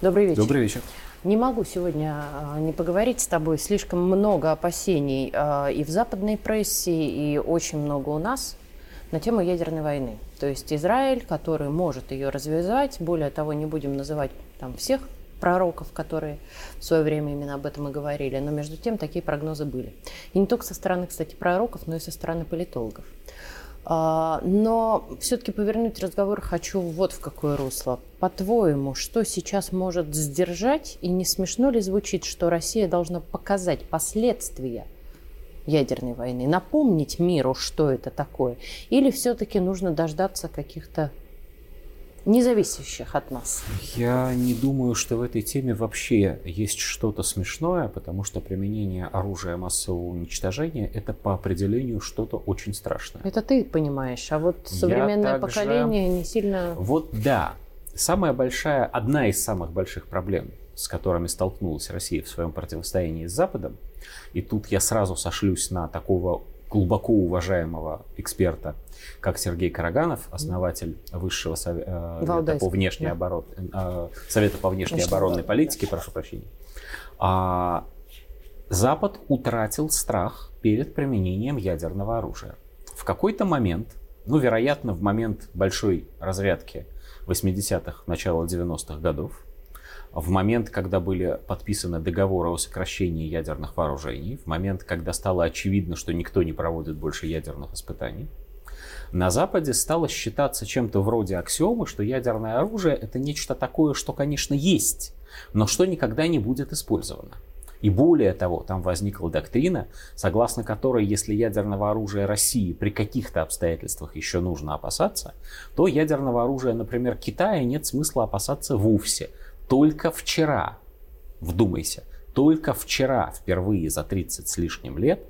Добрый вечер. Добрый вечер. Не могу сегодня а, не поговорить с тобой. Слишком много опасений а, и в западной прессе, и очень много у нас на тему ядерной войны. То есть Израиль, который может ее развязать, более того, не будем называть там всех пророков, которые в свое время именно об этом и говорили, но между тем такие прогнозы были. И не только со стороны, кстати, пророков, но и со стороны политологов. А, но все-таки повернуть разговор хочу вот в какое русло. По-твоему, что сейчас может сдержать, и не смешно ли звучит, что Россия должна показать последствия ядерной войны, напомнить миру, что это такое? Или все-таки нужно дождаться каких-то независящих от нас. Я не думаю, что в этой теме вообще есть что-то смешное, потому что применение оружия массового уничтожения это по определению что-то очень страшное. Это ты понимаешь, а вот современное также... поколение не сильно... Вот да. Самая большая, одна из самых больших проблем, с которыми столкнулась Россия в своем противостоянии с Западом, и тут я сразу сошлюсь на такого глубоко уважаемого эксперта, как Сергей Караганов, основатель Высшего совета э, по внешней да. оборон... э, Совета по внешней Внешне оборонной политике, прошу прощения. А, Запад утратил страх перед применением ядерного оружия. В какой-то момент, ну, вероятно, в момент большой разрядки 80-х, начала 90-х годов, в момент, когда были подписаны договоры о сокращении ядерных вооружений, в момент, когда стало очевидно, что никто не проводит больше ядерных испытаний, на Западе стало считаться чем-то вроде аксиомы, что ядерное оружие это нечто такое, что, конечно, есть, но что никогда не будет использовано. И более того, там возникла доктрина, согласно которой, если ядерного оружия России при каких-то обстоятельствах еще нужно опасаться, то ядерного оружия, например, Китая нет смысла опасаться вовсе, только вчера, вдумайся, только вчера, впервые за 30 с лишним лет,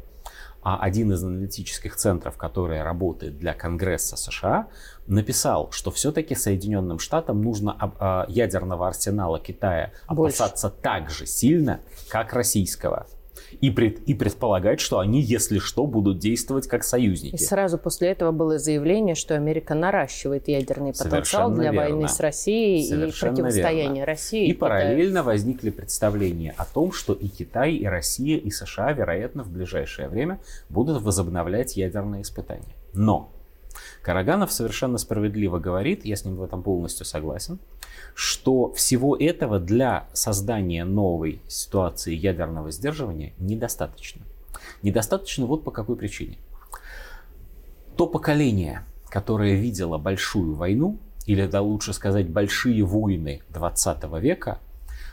а один из аналитических центров, который работает для Конгресса США, написал, что все-таки Соединенным Штатам нужно а, ядерного арсенала Китая опасаться Больше. так же сильно, как российского и, пред, и предполагать, что они, если что, будут действовать как союзники. И сразу после этого было заявление, что Америка наращивает ядерный потенциал Совершенно для верно. войны с Россией Совершенно и противостояния верно. России. И, и параллельно возникли представления о том, что и Китай, и Россия, и США, вероятно, в ближайшее время будут возобновлять ядерные испытания. Но Караганов совершенно справедливо говорит, я с ним в этом полностью согласен, что всего этого для создания новой ситуации ядерного сдерживания недостаточно. Недостаточно вот по какой причине. То поколение, которое видело большую войну, или да лучше сказать большие войны 20 века,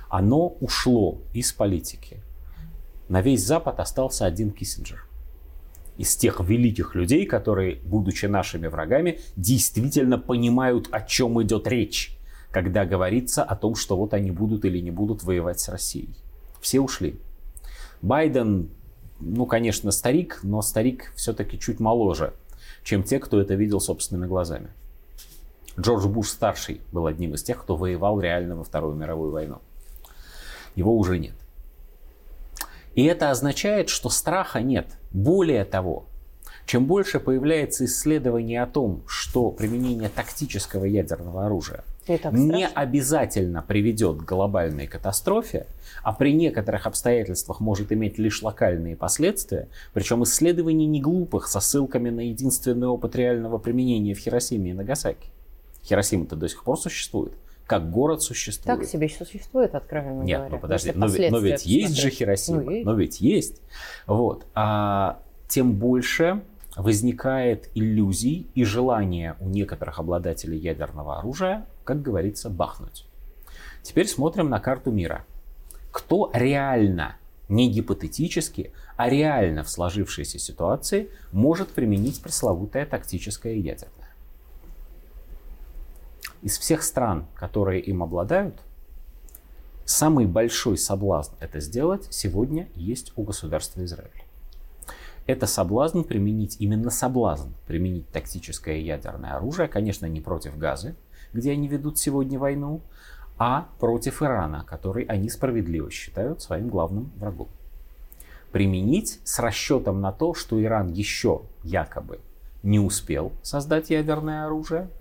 оно ушло из политики. На весь Запад остался один Киссинджер – из тех великих людей, которые, будучи нашими врагами, действительно понимают, о чем идет речь, когда говорится о том, что вот они будут или не будут воевать с Россией. Все ушли. Байден, ну, конечно, старик, но старик все-таки чуть моложе, чем те, кто это видел собственными глазами. Джордж Буш старший был одним из тех, кто воевал реально во Вторую мировую войну. Его уже нет. И это означает, что страха нет. Более того, чем больше появляется исследований о том, что применение тактического ядерного оружия не обязательно приведет к глобальной катастрофе, а при некоторых обстоятельствах может иметь лишь локальные последствия, причем исследований не глупых со ссылками на единственный опыт реального применения в Хиросиме и Нагасаки. Хиросима-то до сих пор существует как город существует. Так себе существует, откровенно Нет, говоря. ну подожди, но, но ведь есть же Хиросима, ну, но ведь есть. Вот. А тем больше возникает иллюзий и желание у некоторых обладателей ядерного оружия, как говорится, бахнуть. Теперь смотрим на карту мира. Кто реально, не гипотетически, а реально в сложившейся ситуации может применить пресловутое тактическое ядерное? Из всех стран, которые им обладают, самый большой соблазн это сделать сегодня есть у государства Израиль. Это соблазн применить, именно соблазн применить тактическое ядерное оружие, конечно, не против Газы, где они ведут сегодня войну, а против Ирана, который они справедливо считают своим главным врагом. Применить с расчетом на то, что Иран еще якобы не успел создать ядерное оружие –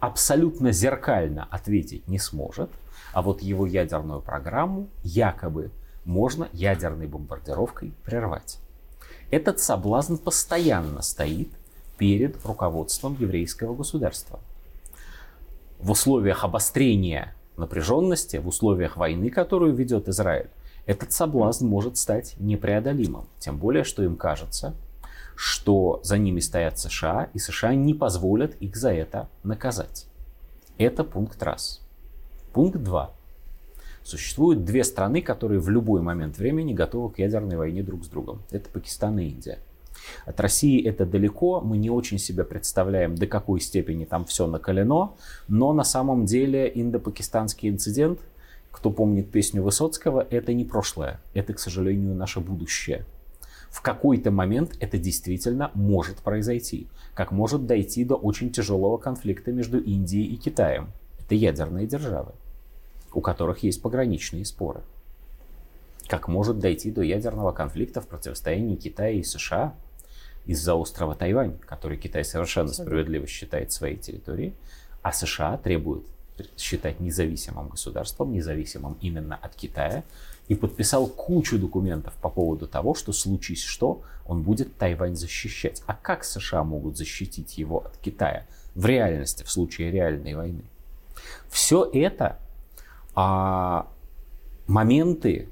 абсолютно зеркально ответить не сможет, А вот его ядерную программу якобы можно ядерной бомбардировкой прервать. Этот соблазн постоянно стоит перед руководством еврейского государства. В условиях обострения напряженности, в условиях войны, которую ведет Израиль, этот соблазн может стать непреодолимым. Тем более, что им кажется, что за ними стоят США, и США не позволят их за это наказать. Это пункт раз. Пункт два. Существуют две страны, которые в любой момент времени готовы к ядерной войне друг с другом. Это Пакистан и Индия. От России это далеко, мы не очень себе представляем, до какой степени там все накалено, но на самом деле индо-пакистанский инцидент, кто помнит песню Высоцкого, это не прошлое, это, к сожалению, наше будущее. В какой-то момент это действительно может произойти, как может дойти до очень тяжелого конфликта между Индией и Китаем. Это ядерные державы у которых есть пограничные споры. Как может дойти до ядерного конфликта в противостоянии Китая и США из-за острова Тайвань, который Китай совершенно справедливо считает своей территорией, а США требует считать независимым государством, независимым именно от Китая, и подписал кучу документов по поводу того, что случись что, он будет Тайвань защищать. А как США могут защитить его от Китая в реальности, в случае реальной войны? Все это а моменты,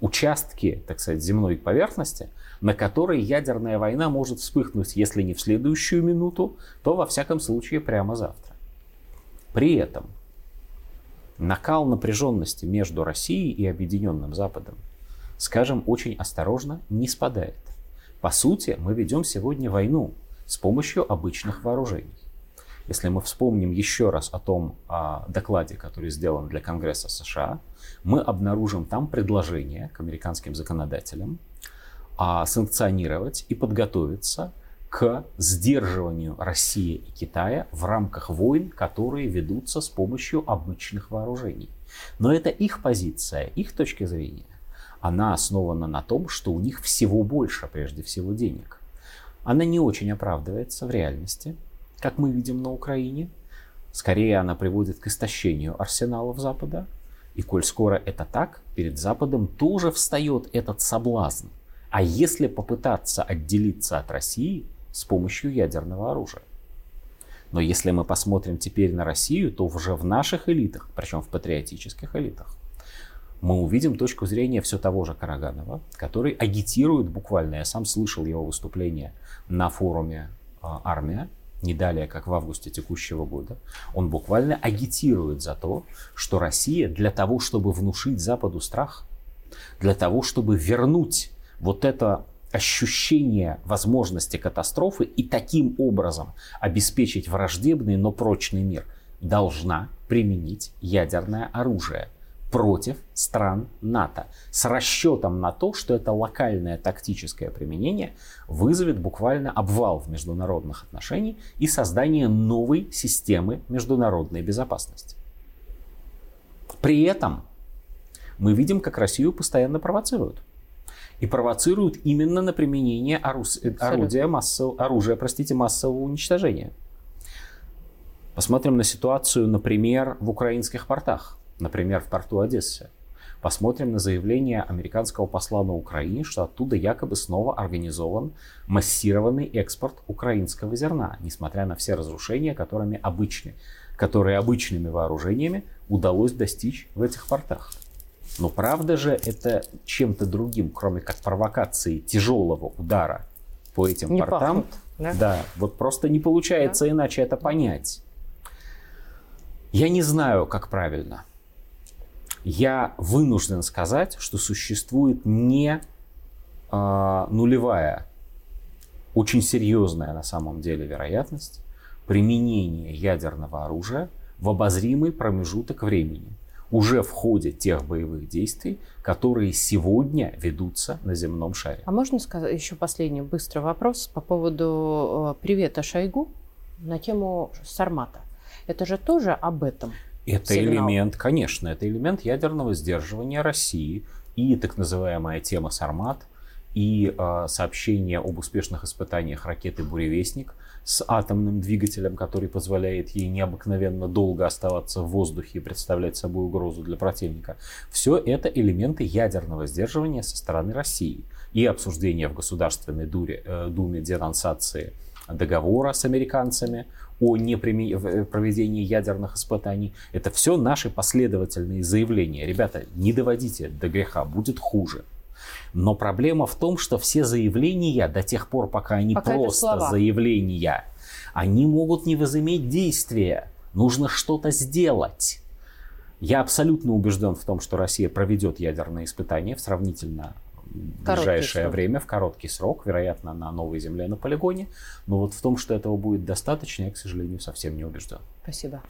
участки, так сказать, земной поверхности, на которой ядерная война может вспыхнуть, если не в следующую минуту, то во всяком случае прямо завтра. При этом накал напряженности между Россией и Объединенным Западом, скажем очень осторожно, не спадает. По сути, мы ведем сегодня войну с помощью обычных вооружений. Если мы вспомним еще раз о том о докладе, который сделан для Конгресса США, мы обнаружим там предложение к американским законодателям а, санкционировать и подготовиться к сдерживанию России и Китая в рамках войн, которые ведутся с помощью обычных вооружений. Но это их позиция, их точка зрения. Она основана на том, что у них всего больше, прежде всего, денег. Она не очень оправдывается в реальности как мы видим на Украине. Скорее она приводит к истощению арсеналов Запада. И коль скоро это так, перед Западом тоже встает этот соблазн. А если попытаться отделиться от России с помощью ядерного оружия? Но если мы посмотрим теперь на Россию, то уже в наших элитах, причем в патриотических элитах, мы увидим точку зрения все того же Караганова, который агитирует буквально, я сам слышал его выступление на форуме а, «Армия», не далее, как в августе текущего года, он буквально агитирует за то, что Россия для того, чтобы внушить Западу страх, для того, чтобы вернуть вот это ощущение возможности катастрофы и таким образом обеспечить враждебный, но прочный мир, должна применить ядерное оружие – против стран НАТО с расчетом на то, что это локальное тактическое применение вызовет буквально обвал в международных отношениях и создание новой системы международной безопасности. При этом мы видим, как Россию постоянно провоцируют. И провоцируют именно на применение орудия массового, оружия простите, массового уничтожения. Посмотрим на ситуацию, например, в украинских портах например, в порту Одессы. Посмотрим на заявление американского посла на Украине, что оттуда якобы снова организован массированный экспорт украинского зерна, несмотря на все разрушения, которыми обычны, которые обычными вооружениями удалось достичь в этих портах. Но правда же это чем-то другим, кроме как провокации тяжелого удара по этим не портам. Пахнут, да? да, вот просто не получается да. иначе это понять. Я не знаю, как правильно я вынужден сказать, что существует не э, нулевая, очень серьезная на самом деле вероятность применения ядерного оружия в обозримый промежуток времени уже в ходе тех боевых действий, которые сегодня ведутся на земном шаре. А можно сказать еще последний быстрый вопрос по поводу э, привета Шойгу на тему Сармата? Это же тоже об этом. Это сигнал. элемент, конечно, это элемент ядерного сдерживания России и так называемая тема Сармат. и э, сообщение об успешных испытаниях ракеты «Буревестник» с атомным двигателем, который позволяет ей необыкновенно долго оставаться в воздухе и представлять собой угрозу для противника. Все это элементы ядерного сдерживания со стороны России. И обсуждение в Государственной Дуре, э, Думе денонсации договора с американцами о непроведении ядерных испытаний. Это все наши последовательные заявления. Ребята, не доводите до греха, будет хуже. Но проблема в том, что все заявления, до тех пор, пока они пока просто заявления, они могут не возыметь действия. Нужно что-то сделать. Я абсолютно убежден в том, что Россия проведет ядерные испытания в сравнительно ближайшее время, в короткий срок, вероятно, на новой земле на полигоне. Но вот в том, что этого будет достаточно, я, к сожалению, совсем не убежден. Спасибо.